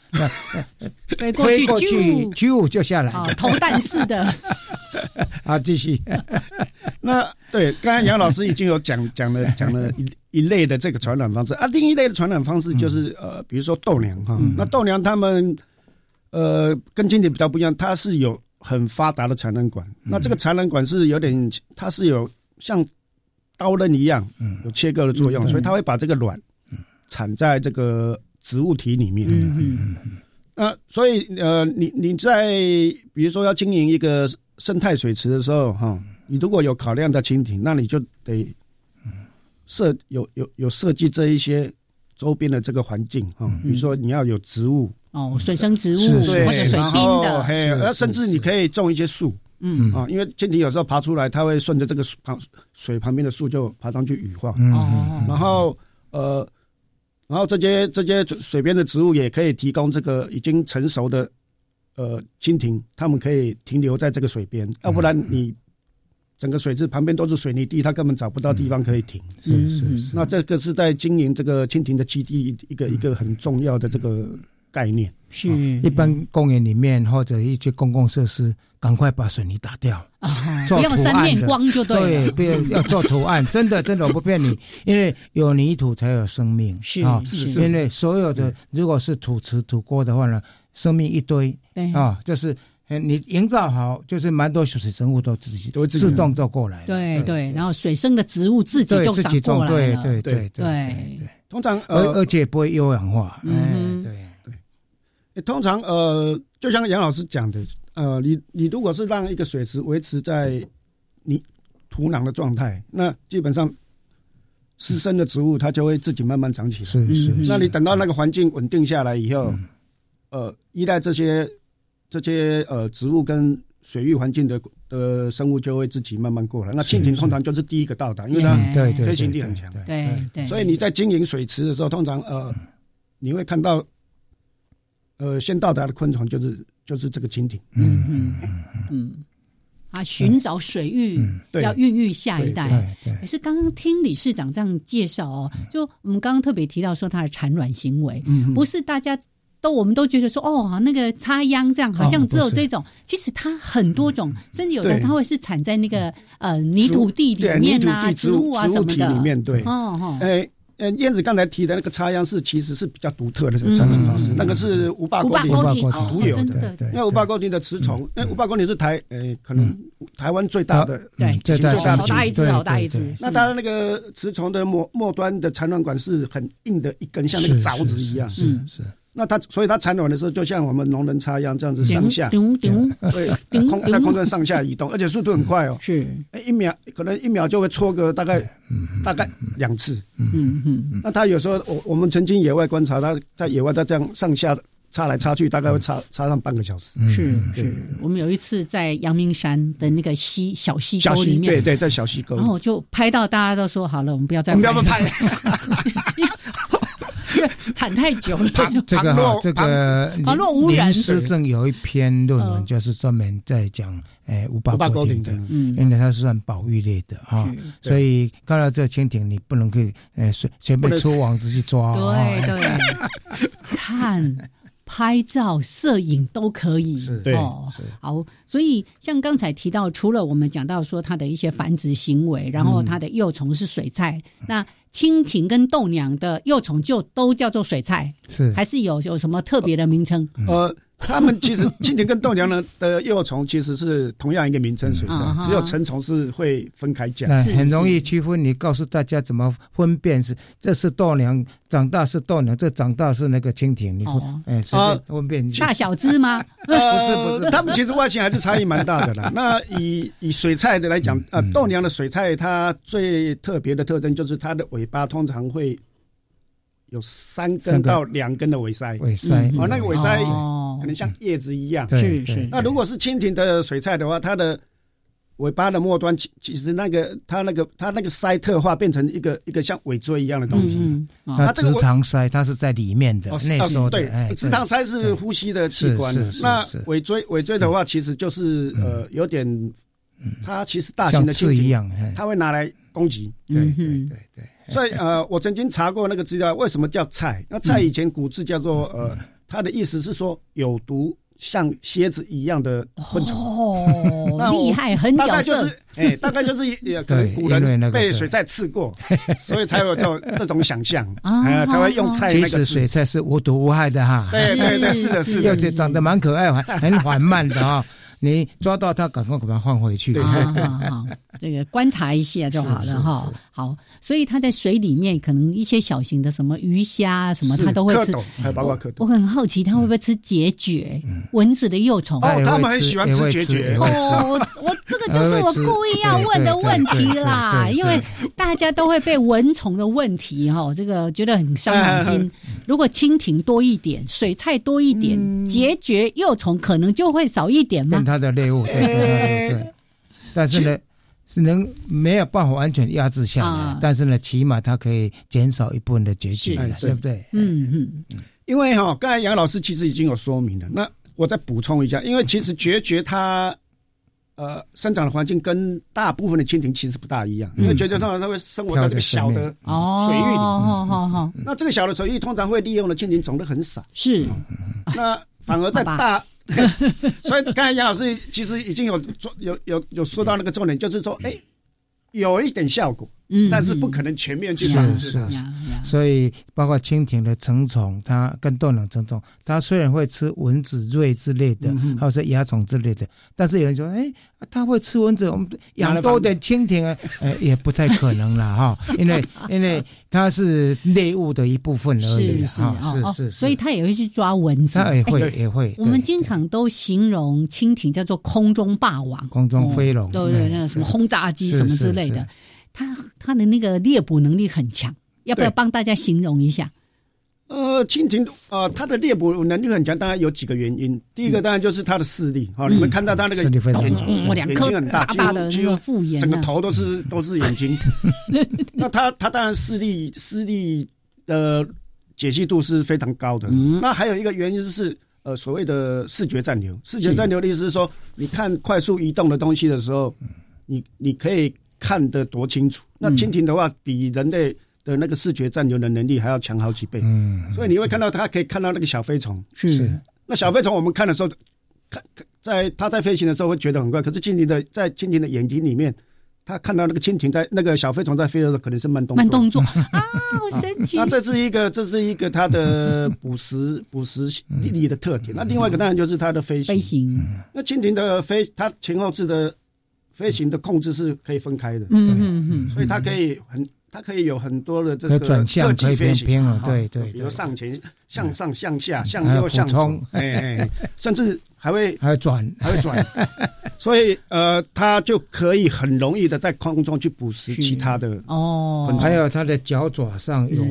飞过去啾就下来，投蛋式的。<laughs> 好，<laughs> 继续。<laughs> 那对，刚刚杨老师已经有讲讲了讲了一一类的这个传染方式。啊，另一类的传染方式就是呃，比如说豆娘哈，那豆娘他们呃跟蜻蜓比较不一样，它是有很发达的产卵管，那这个产卵管是有点，它是有像刀刃一样，有切割的作用，所以它会把这个卵产在这个植物体里面。嗯嗯嗯。那所以呃，你你在比如说要经营一个生态水池的时候哈。你如果有考量的蜻蜓，那你就得设有有有设计这一些周边的这个环境哈，比如说你要有植物。哦，水生植物或者水冰的，嘿，甚至你可以种一些树，嗯。啊，因为蜻蜓有时候爬出来，它会顺着这个旁水旁边的树就爬上去羽化，哦，然后呃，然后这些这些水边的植物也可以提供这个已经成熟的呃蜻蜓，它们可以停留在这个水边，要不然你。整个水质旁边都是水泥地，它根本找不到地方可以停。是是是。那这个是在经营这个蜻蜓的基地一个一个很重要的这个概念。是。一般公园里面或者一些公共设施，赶快把水泥打掉，不要三面光就对。对，不要要做图案，真的真的我不骗你，因为有泥土才有生命。是啊，因为所有的如果是土池土锅的话呢，生命一堆。对啊，就是。你营造好，就是蛮多水生物都自己都自动走过来。对对，然后水生的植物自己就长过来了。对对对对对。通常而而且不会优氧化。嗯，对对。通常呃，就像杨老师讲的，呃，你你如果是让一个水池维持在你土壤的状态，那基本上湿生的植物它就会自己慢慢长起来。是是。那你等到那个环境稳定下来以后，呃，依赖这些。这些呃植物跟水域环境的的生物就会自己慢慢过来。那蜻蜓通常就是第一个到达，因为它飞行力很强。对对。所以你在经营水池的时候，通常呃你会看到呃先到达的昆虫就是就是这个蜻蜓。嗯嗯嗯。啊，寻找水域要孕育下一代。可是刚刚听理事长这样介绍哦，就我们刚刚特别提到说它的产卵行为，不是大家。都我们都觉得说哦，那个插秧这样好像只有这种，其实它很多种，甚至有的它会是产在那个呃泥土地里面啊，植物啊什么的里面。对，哦哦，哎。呃，燕子刚才提的那个插秧是其实是比较独特的这个产卵方式，那个是五坝沟汀独有的。因为五坝沟汀的雌虫，那五坝沟汀是台呃可能台湾最大的，对，最大好大一只，好大一只。那它的那个雌虫的末末端的产卵管是很硬的一根，像那个凿子一样。是是。那它，所以它产卵的时候，就像我们农人插秧这样子上下，对，空在空中上下移动，而且速度很快哦，是，一秒可能一秒就会搓个大概大概两次，嗯嗯，那它有时候我我们曾经野外观察，它在野外它这样上下插来插去，大概会插插上半个小时。是是，我们有一次在阳明山的那个溪小溪沟里面，对对，在小溪沟，然后就拍到大家都说好了，我们不要再，不要拍。<laughs> 产太久了，<laughs> 这个哈，这个林书正有一篇论文，就是专门在讲诶无巴沟艇的，嗯，因为它是算保育类的哈，所以看到这蜻蜓，你不能可以诶随随便出网子去抓，对对，看。拍照、摄影都可以哦。好，所以像刚才提到，除了我们讲到说它的一些繁殖行为，然后它的幼虫是水菜，那蜻蜓跟豆娘的幼虫就都叫做水菜，是还是有有什么特别的名称？呃。他们其实蜻蜓跟豆娘呢的幼虫其实是同样一个名称，水菜，只有成虫是会分开讲，很容易区分。你告诉大家怎么分辨是这是豆娘长大是豆娘，这长大是那个蜻蜓，你哎随便分辨。大小只吗？不 <laughs> 是不是，它们其实外形还是差异蛮大的啦。<laughs> 那以以水菜的来讲，呃，豆娘的水菜它最特别的特征就是它的尾巴通常会。有三根到两根的尾鳃，尾鳃哦，那个尾鳃可能像叶子一样。是是。那如果是蜻蜓的水菜的话，它的尾巴的末端其其实那个它那个它那个鳃特化变成一个一个像尾椎一样的东西。嗯它直肠鳃它是在里面的内收对，直肠鳃是呼吸的器官。那尾椎尾椎的话，其实就是呃有点，它其实大型的蜻蜓一样，它会拿来攻击。对对对对。所以呃，我曾经查过那个资料，为什么叫菜？那菜以前古字叫做呃，它的意思是说有毒，像蝎子一样的昆虫。哦，厉害，很大概就是哎，大概就是 <laughs> 也可能古人被水菜刺过，所以才有这种 <laughs> 这种想象啊，才会用菜。其实水菜是无毒无害的哈。对对对，是的，是的，而且长得蛮可爱，很缓慢的啊。你抓到它，赶快把它放回去。好，<laughs> 这个观察一下就好了哈。好，所以它在水里面，可能一些小型的什么鱼虾什么，它都会吃。还有包括蝌蚪。我很好奇，它会不会吃孑孓？蚊子的幼虫。哦，他们很喜欢吃孑孓。哦，我这个就是 <laughs> 我故意要问的问题啦，因为大家都会被蚊虫的问题哈，这个觉得很伤脑筋。如果蜻蜓多一点，水菜多一点，孑孓幼虫可能就会少一点吗？它的猎物，对对对，但是呢，是能没有办法完全压制下来，但是呢，起码它可以减少一部分的结局，对不对？嗯嗯嗯。因为哈，刚才杨老师其实已经有说明了，那我再补充一下，因为其实决绝它呃生长的环境跟大部分的蜻蜓其实不大一样，因为绝绝通常它会生活在这个小的水域里，好好好。那这个小的水域通常会利用的蜻蜓种类很少，是，那反而在大。<laughs> 所以刚才杨老师其实已经有做有有有说到那个重点，就是说，哎，有一点效果。嗯，但是不可能全面去防治它。所以包括蜻蜓的成虫，它跟豆鸟成虫，它虽然会吃蚊子、蚋之类的，或者是蚜虫之类的，但是有人说，哎，它会吃蚊子，我们养多点蜻蜓啊，<laughs> 呃，也不太可能了哈，因为 <laughs> 因为它是猎物的一部分而已啊，是是，所以它也会去抓蚊子，它也会也会。我们经常都形容蜻蜓叫做空中霸王，空中飞龙，对对，那什么轰炸机什么之类的。它它的那个猎捕能力很强，要不要帮大家形容一下？呃，蜻蜓啊，它的猎捕能力很强，当然有几个原因。第一个当然就是它的视力，好，你们看到它那个眼眼睛很大，大的那个复眼，整个头都是都是眼睛。<laughs> 那它它当然视力视力的解析度是非常高的。那还有一个原因是呃所谓的视觉暂留，视觉暂留的意思是说，你看快速移动的东西的时候，你你可以。看得多清楚？那蜻蜓的话，比人类的那个视觉占有的能力还要强好几倍。嗯，所以你会看到它可以看到那个小飞虫。是。那小飞虫我们看的时候，看在它在飞行的时候会觉得很快，可是蜻蜓的在蜻蜓的眼睛里面。他看到那个蜻蜓在那个小飞虫在飞的时候，可能是慢动作。慢动作 <laughs> 啊，好神奇！那这是一个，这是一个它的 <laughs> 捕食捕食力的特点。那另外一个当然就是它的飞行。飞行。那蜻蜓的飞，它前后置的飞行的控制是可以分开的。嗯嗯嗯。所以它可以很，它可以有很多的这个转向可以飞行。对对。比如上前、向上、向下、向右、向左，哎哎，甚至。还会还会转，还会转，<laughs> 所以呃，它就可以很容易的在空中去捕食其他的哦。还有它的脚爪上有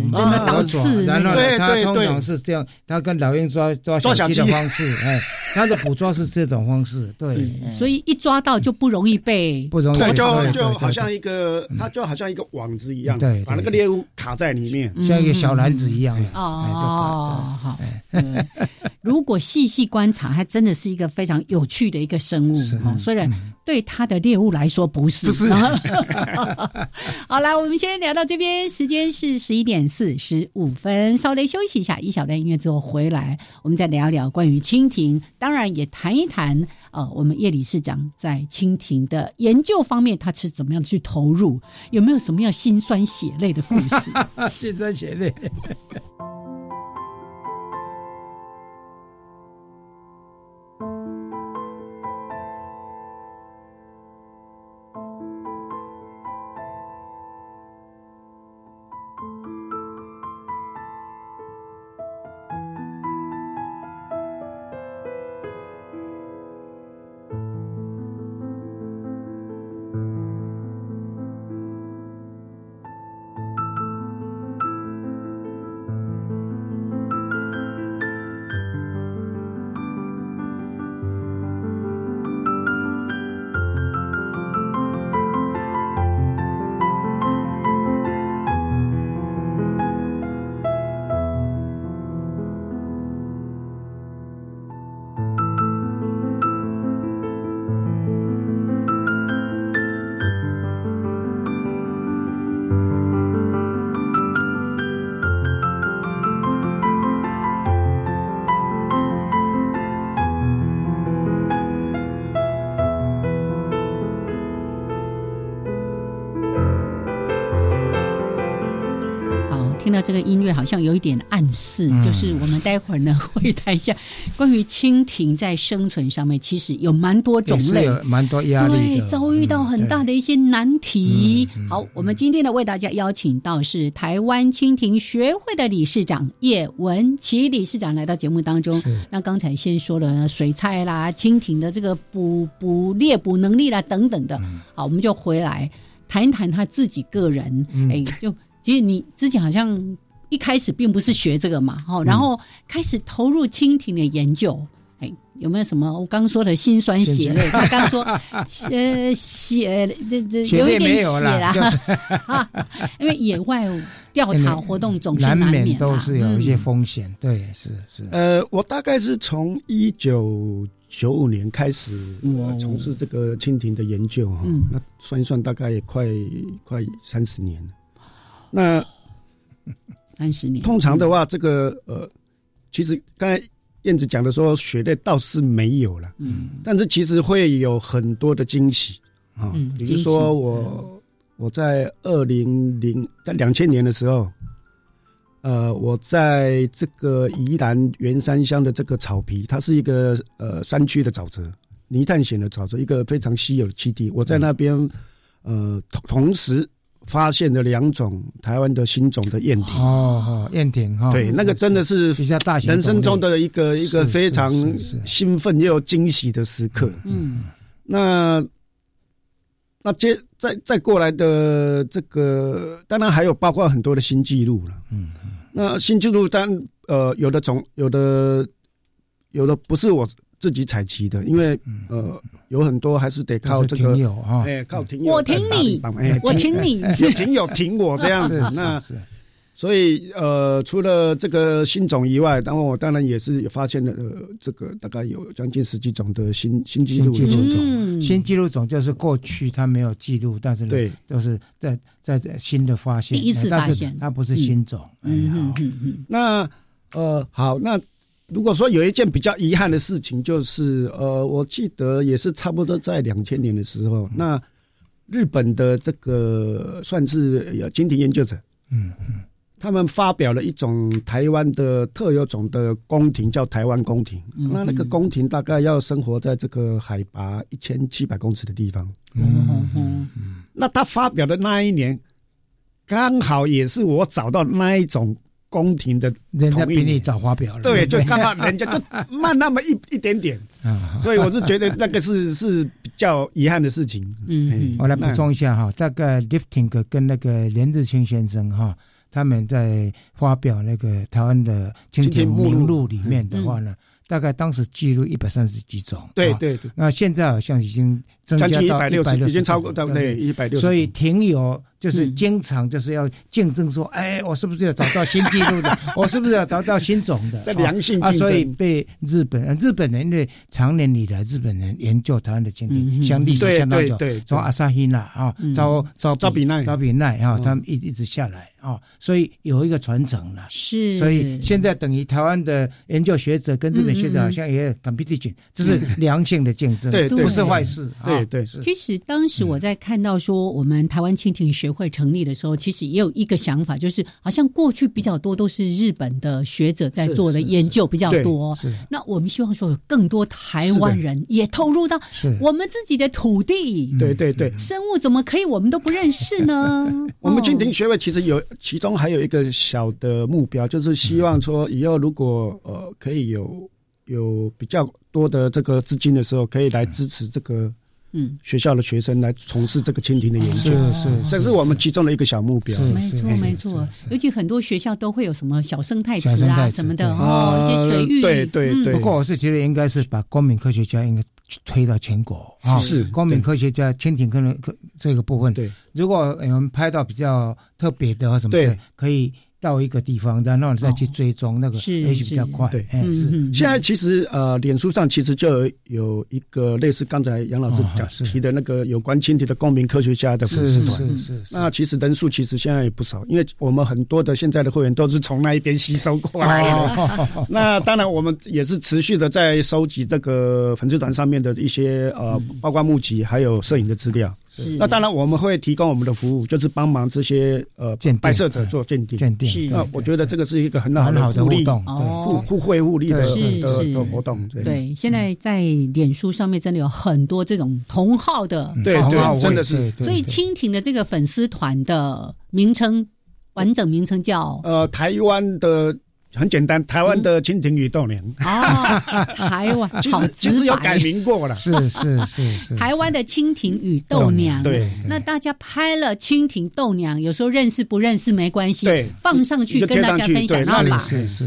脚爪，然后它通常是这样，它跟老鹰抓抓小鸡的方式，哎，它的捕捉是这种方式，对。所以一抓到就不容易被不容易，就就好像一个，它就好像一个网子一样，对，把那个猎物卡在里面，像一个小篮子一样的哦。好，如果细细观察，还真的是。是一个非常有趣的一个生物哦，虽然对它的猎物来说不是。不是。<laughs> 好，来，我们先聊到这边，时间是十一点四十五分，稍微休息一下，一小段音乐之后回来，我们再聊聊关于蜻蜓，当然也谈一谈呃，我们叶理事长在蜻蜓的研究方面，他是怎么样去投入，有没有什么样心酸血泪的故事？<laughs> 心酸血泪。这个音乐好像有一点暗示，就是我们待会儿呢会谈一下关于蜻蜓在生存上面，其实有蛮多种类，蛮多压力，对，遭遇到很大的一些难题。好，我们今天呢为大家邀请到是台湾蜻蜓学会的理事长叶文琪理事长来到节目当中。那刚才先说了水菜啦、蜻蜓的这个捕捕猎捕能力啦等等的，好，我们就回来谈一谈他自己个人，哎，就。其实你之前好像一开始并不是学这个嘛，哈，然后开始投入蜻蜓的研究，哎，有没有什么我刚说的心酸血泪？他刚说，<laughs> 呃，血这这有一点血啦，<laughs> 啊，因为野外调查活动总是难免都是有一些风险，对，是是。呃，我大概是从一九九五年开始从事这个蜻蜓的研究，哈，那算一算大概也快快三十年了。那 <laughs> 三十年，通常的话，这个呃，其实刚才燕子讲的说血泪倒是没有了，嗯，但是其实会有很多的惊喜啊，比如说我我在二零零在两千年的时候，呃，我在这个宜兰员山乡的这个草皮，它是一个呃山区的沼泽，泥炭险的沼泽，一个非常稀有的基地，我在那边呃同同时。发现了两种台湾的新种的燕蜓哦，燕蜓哈，对，那个真的是比较大型，人生中的一个一个非常兴奋又惊喜的时刻。嗯，那那接再再过来的这个，当然还有包括很多的新纪录了。嗯，那新纪录，但呃，有的种，有的有的不是我。自己采集的，因为呃有很多还是得靠这个，哎，靠听友，我挺你，我挺你，有听友挺我这样子。那所以呃，除了这个新种以外，当然后我当然也是发现了呃，这个大概有将近十几种的新新记录种。新记录种就是过去它没有记录，但是对，都是在在新的发现，第一次发现，它不是新种。嗯嗯嗯嗯。那呃，好，那如果说有一件比较遗憾的事情，就是呃，我记得也是差不多在两千年的时候，那日本的这个算是有精品研究者，嗯嗯。他们发表了一种台湾的特有种的宫廷，叫台湾宫廷。那那个宫廷大概要生活在这个海拔一千七百公尺的地方。嗯嗯那他发表的那一年，刚好也是我找到那一种宫廷的，人家比你早发表了。对，就看到人家就慢那么一一点点。<laughs> 所以我是觉得那个是 <laughs> 是比较遗憾的事情。嗯，我来补充一下哈，大概 Lifting 跟那个连日清先生哈。他们在发表那个台湾的蜻蜓名录里面的话呢，大概当时记录一百三十几种。对对对。那现在好像已经增加到一百六十，已经超过对不对？一百六十。所以停有。就是经常就是要竞争，说，哎，我是不是要找到新纪录的？<laughs> 我是不是要找到新种的？在良性啊，所以被日本日本人因为常年以来日本人研究台湾的蜻蜓，像历史相当久，从阿萨希纳啊，招招招比奈招比奈啊，他们一一直下来啊，所以有一个传承了。是，所以现在等于台湾的研究学者跟日本学者好像也 competition，这是良性的竞争，对，不是坏事。对对。其实当时我在看到说我们台湾蜻蜓学。会成立的时候，其实也有一个想法，就是好像过去比较多都是日本的学者在做的研究比较多。是，那我们希望说有更多台湾人也投入到我们自己的土地。对对对，生物怎么可以我们都不认识呢？<laughs> 我们蜻蜓学会其实有，其中还有一个小的目标，就是希望说以后如果呃可以有有比较多的这个资金的时候，可以来支持这个。嗯，学校的学生来从事这个蜻蜓的研究，是是，这是我们其中的一个小目标。没错没错，尤其很多学校都会有什么小生态池啊什么的哦，一些水域。对对对。不过我是觉得应该是把公民科学家应该推到全国啊，是公民科学家蜻蜓可能这个部分。对，如果我们拍到比较特别的或什么的，可以。到一个地方，然后再去追踪那个，也许比较快。对，是。现在其实呃，脸书上其实就有一个类似刚才杨老师讲提的那个有关蜻蜓的公民科学家的粉丝团。是是是。那其实人数其实现在也不少，因为我们很多的现在的会员都是从那一边吸收过来的。<laughs> 那当然，我们也是持续的在收集这个粉丝团上面的一些呃，包括募集还有摄影的资料。那当然，我们会提供我们的服务，就是帮忙这些呃拍摄者做鉴定。鉴定。那我觉得这个是一个很好很好的互动，互互惠互利的的的活动。对，现在在脸书上面真的有很多这种同号的，对对，真的是。所以蜻蜓的这个粉丝团的名称，完整名称叫呃台湾的。很简单，台湾的蜻蜓与豆娘啊，台湾 <laughs> 其实其实有改名过了，是是是是，台湾的蜻蜓与豆娘。对，那大家拍了蜻蜓豆娘，有时候认识不认识没关系，对，放上去跟大家分享，然后把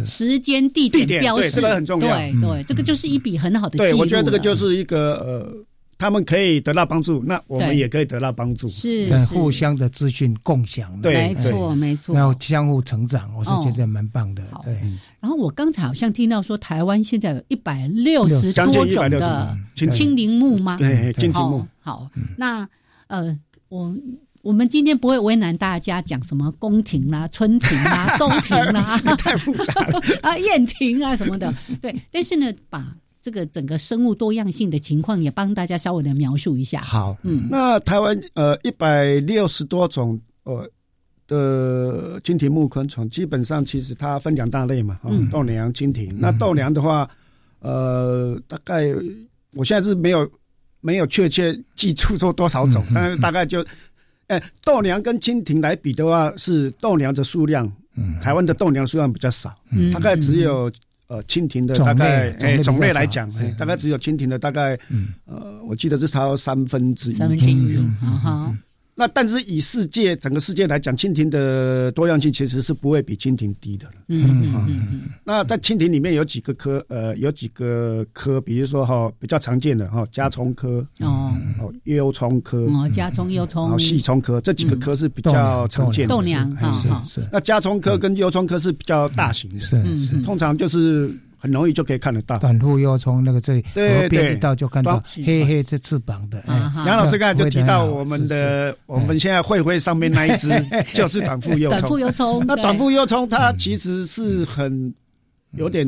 时间地点标示，这个很重要，对对，这个就是一笔很好的记录。对，我觉得这个就是一个呃。他们可以得到帮助，那我们也可以得到帮助，是互相的资讯共享，对，没错没错，然后相互成长，我是觉得蛮棒的。对，然后我刚才好像听到说，台湾现在有一百六十多种的青林木吗？对，青林木。好，那呃，我我们今天不会为难大家讲什么宫廷啦、春庭啦、<laughs> 冬庭啦，太复杂了啊，燕庭啊什么的。对，但是呢，把。这个整个生物多样性的情况也帮大家稍微的描述一下。好，嗯，那台湾呃一百六十多种呃的蜻蜓木昆虫，基本上其实它分两大类嘛，嗯，豆娘、蜻蜓。那豆娘的话，呃，大概我现在是没有没有确切记住说多少种，但是大概就，哎，豆娘跟蜻蜓来比的话，是豆娘的数量，嗯，台湾的豆娘数量比较少，嗯，大概只有。呃，蜻蜓的大概哎种类来讲，大概只有蜻蜓的大概，呃，我记得是超三分之一。三分之一，好好。那但是以世界整个世界来讲，蜻蜓的多样性其实是不会比蜻蜓低的了。嗯嗯嗯。那在蜻蜓里面有几个科，呃，有几个科，比如说哈比较常见的哈家虫科哦哦幼虫科哦家虫幼虫，然细虫科这几个科是比较常见的。豆娘哈是是。那家虫科跟幼虫科是比较大型的，是是，通常就是。很容易就可以看得到，短腹幼虫那个这河边一到就看到黑黑的翅膀的。杨老师刚才就提到我们的，我们现在会会上面那一只 <laughs> 就是短腹幼虫。短腹幼虫，那短腹幼虫它其实是很有点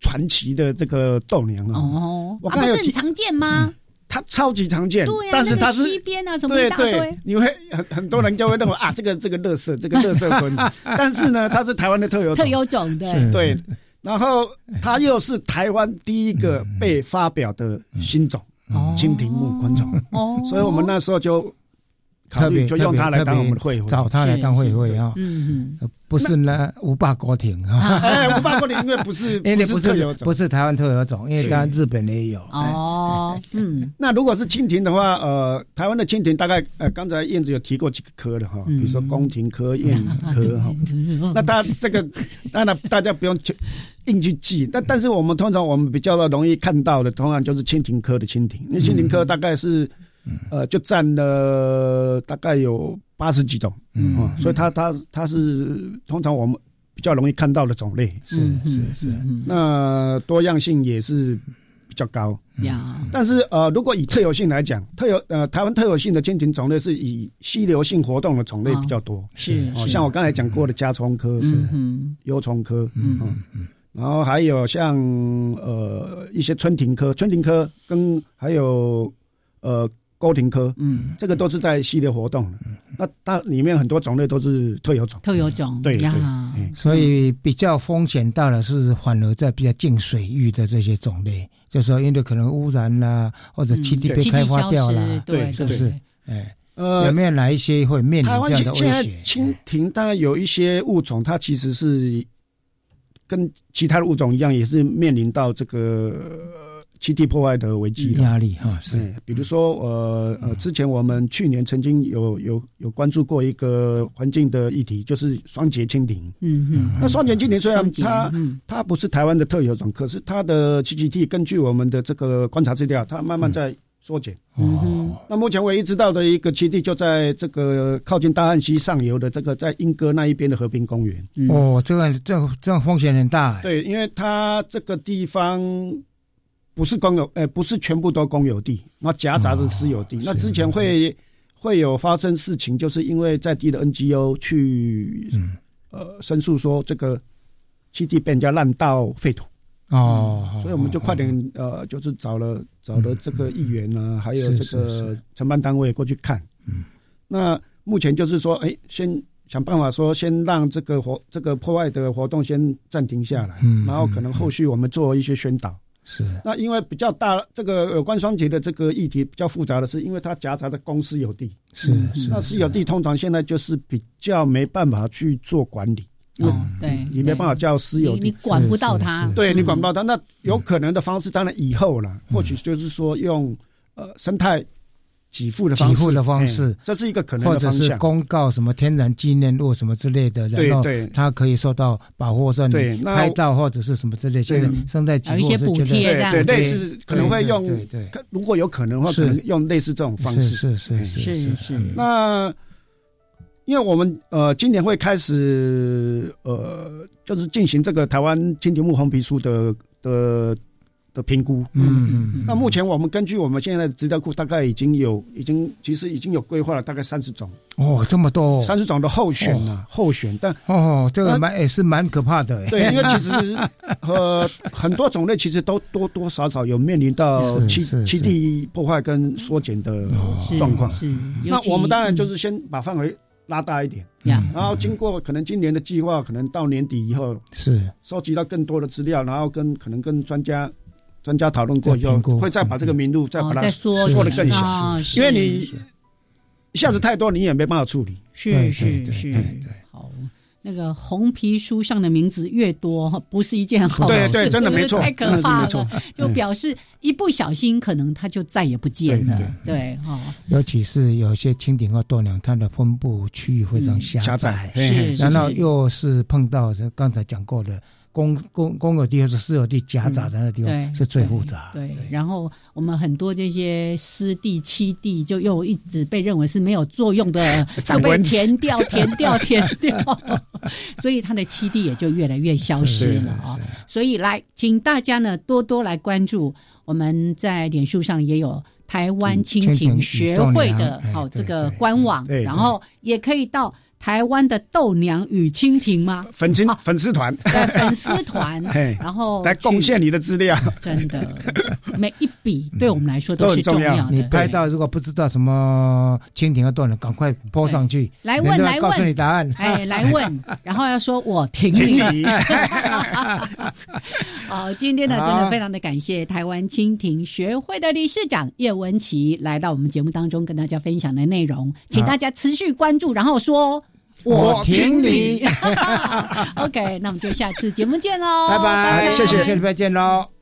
传奇的这个豆娘啊。哦，它不是很常见吗？它超级常见，对但是它是西边啊什么一大堆，你会很很多人就会认为啊，这个这个乐色，这个乐色昆，<laughs> 但是呢，它是台湾的特有特有种的，对。然后它又是台湾第一个被发表的新种蜻蜓目昆虫，所以我们那时候就考虑就用它来当我们的会找它来当会会啊。嗯嗯。不是那五霸国庭啊，哎，五霸国庭因为不是，<laughs> 因为不是不是台湾特有种，因为当然日本也有哦。嗯，那如果是蜻蜓的话，呃，台湾的蜻蜓大概呃，刚才燕子有提过几个科的哈，比如说宫廷科、燕科哈。<laughs> 那大家这个当然大家不用去硬去记，但但是我们通常我们比较容易看到的，通常就是蜻蜓科的蜻蜓，因为蜻蜓科大概是呃，就占了大概有。八十几种，嗯，所以它它它是通常我们比较容易看到的种类，是是是，那多样性也是比较高。呀。但是呃，如果以特有性来讲，特有呃台湾特有性的蜻蜓种类是以溪流性活动的种类比较多，是像我刚才讲过的加虫科是幼虫科，嗯嗯，然后还有像呃一些春庭科，春庭科跟还有呃。沟庭科，嗯，这个都是在系列活动，那它里面很多种类都是特有种，特有种，对对，所以比较风险大的是反而在比较近水域的这些种类，就是因为可能污染啦，或者栖地被开发掉了，对，是不是？哎，呃，有没有哪一些会面临这样的威胁？蜻蜓当然有一些物种，它其实是跟其他的物种一样，也是面临到这个。栖地破坏的危机压力哈是，比如说呃呃，之前我们去年曾经有有有关注过一个环境的议题，就是双节蜻蜓。嗯嗯，那双节蜻蜓虽然它它不是台湾的特有种，可是它的栖息地根据我们的这个观察资料，它慢慢在缩减。嗯哼，那目前唯一知道的一个栖地就在这个靠近大汉溪上游的这个在莺歌那一边的和平公园。哦，这个这这样风险很大。对，因为它这个地方。不是公有，呃，不是全部都公有地，那夹杂着私有地。那之前会会有发生事情，就是因为在地的 NGO 去，呃，申诉说这个基地被人家滥盗废土。哦，所以我们就快点，呃，就是找了找了这个议员啊，还有这个承办单位过去看。嗯，那目前就是说，哎，先想办法说，先让这个活这个破坏的活动先暂停下来，然后可能后续我们做一些宣导。是，那因为比较大，这个有关双节的这个议题比较复杂的是，因为它夹杂的公司有地，是是，那私有地通常现在就是比较没办法去做管理，哦，对，你没办法叫私有地，你管不到它，对你管不到它，那有可能的方式，当然以后了，或许就是说用呃生态。给付的方式，给付的方式，这是一个可能或者是公告什么天然纪念物什么之类的，然后它可以受到保护，让你拍到或者是什么之类。现在生态给付是觉得对类似，可能会用对，如果有可能的话，可能用类似这种方式。是是是是是。那因为我们呃今年会开始呃就是进行这个台湾蜻蜓木红皮书的的。的评估，嗯嗯，那目前我们根据我们现在的资料库，大概已经有已经其实已经有规划了大概三十种。哦，这么多。三十种的候选呢，候选，但哦，这个蛮也是蛮可怕的，对，因为其实呃 <laughs> 很多种类其实都多多少少有面临到栖栖地破坏跟缩减的状况，是，那我们当然就是先把范围拉大一点，然后经过可能今年的计划，可能到年底以后是。收集到更多的资料，然后跟可能跟专家。专家讨论过以后，会再把这个名录再把它缩缩的更小，因为你一下子太多，你也没办法处理。是是是，好。那个红皮书上的名字越多，不是一件好事。对对，真的没 <laughs> 错，太可怕了。就表示一不小心，可能它就再也不见了。对哈，尤其是有些蜻蜓和豆娘，它的分布区域非常狭窄，是，然后又是碰到刚才讲过的。公公公有地或是私有地夹杂在那个地方是最复杂。对，然后我们很多这些湿地、栖地，就又一直被认为是没有作用的，<laughs> 就被 <laughs> 填掉、填掉、填掉，所以它的栖地也就越来越消失了啊。所以来，请大家呢多多来关注，我们在脸书上也有台湾蜻蜓学会的哦这个官网，然后也可以到。台湾的豆娘与蜻蜓吗？粉青粉丝团，粉丝团，<laughs> 然后来贡献你的资料。真的，每一笔对我们来说都是重要的。你拍到如果不知道什么蜻蜓和豆娘，赶快播上去，来问来问，告诉你答案。哎，来问，<laughs> 然后要说我挺你。<laughs> 好，今天呢，真的非常的感谢台湾蜻蜓学会的理事长叶文琪来到我们节目当中，跟大家分享的内容，请大家持续关注，然后说。我挺你。<laughs> <laughs> OK，那我们就下次节目见喽，拜拜，谢谢，下礼拜见喽。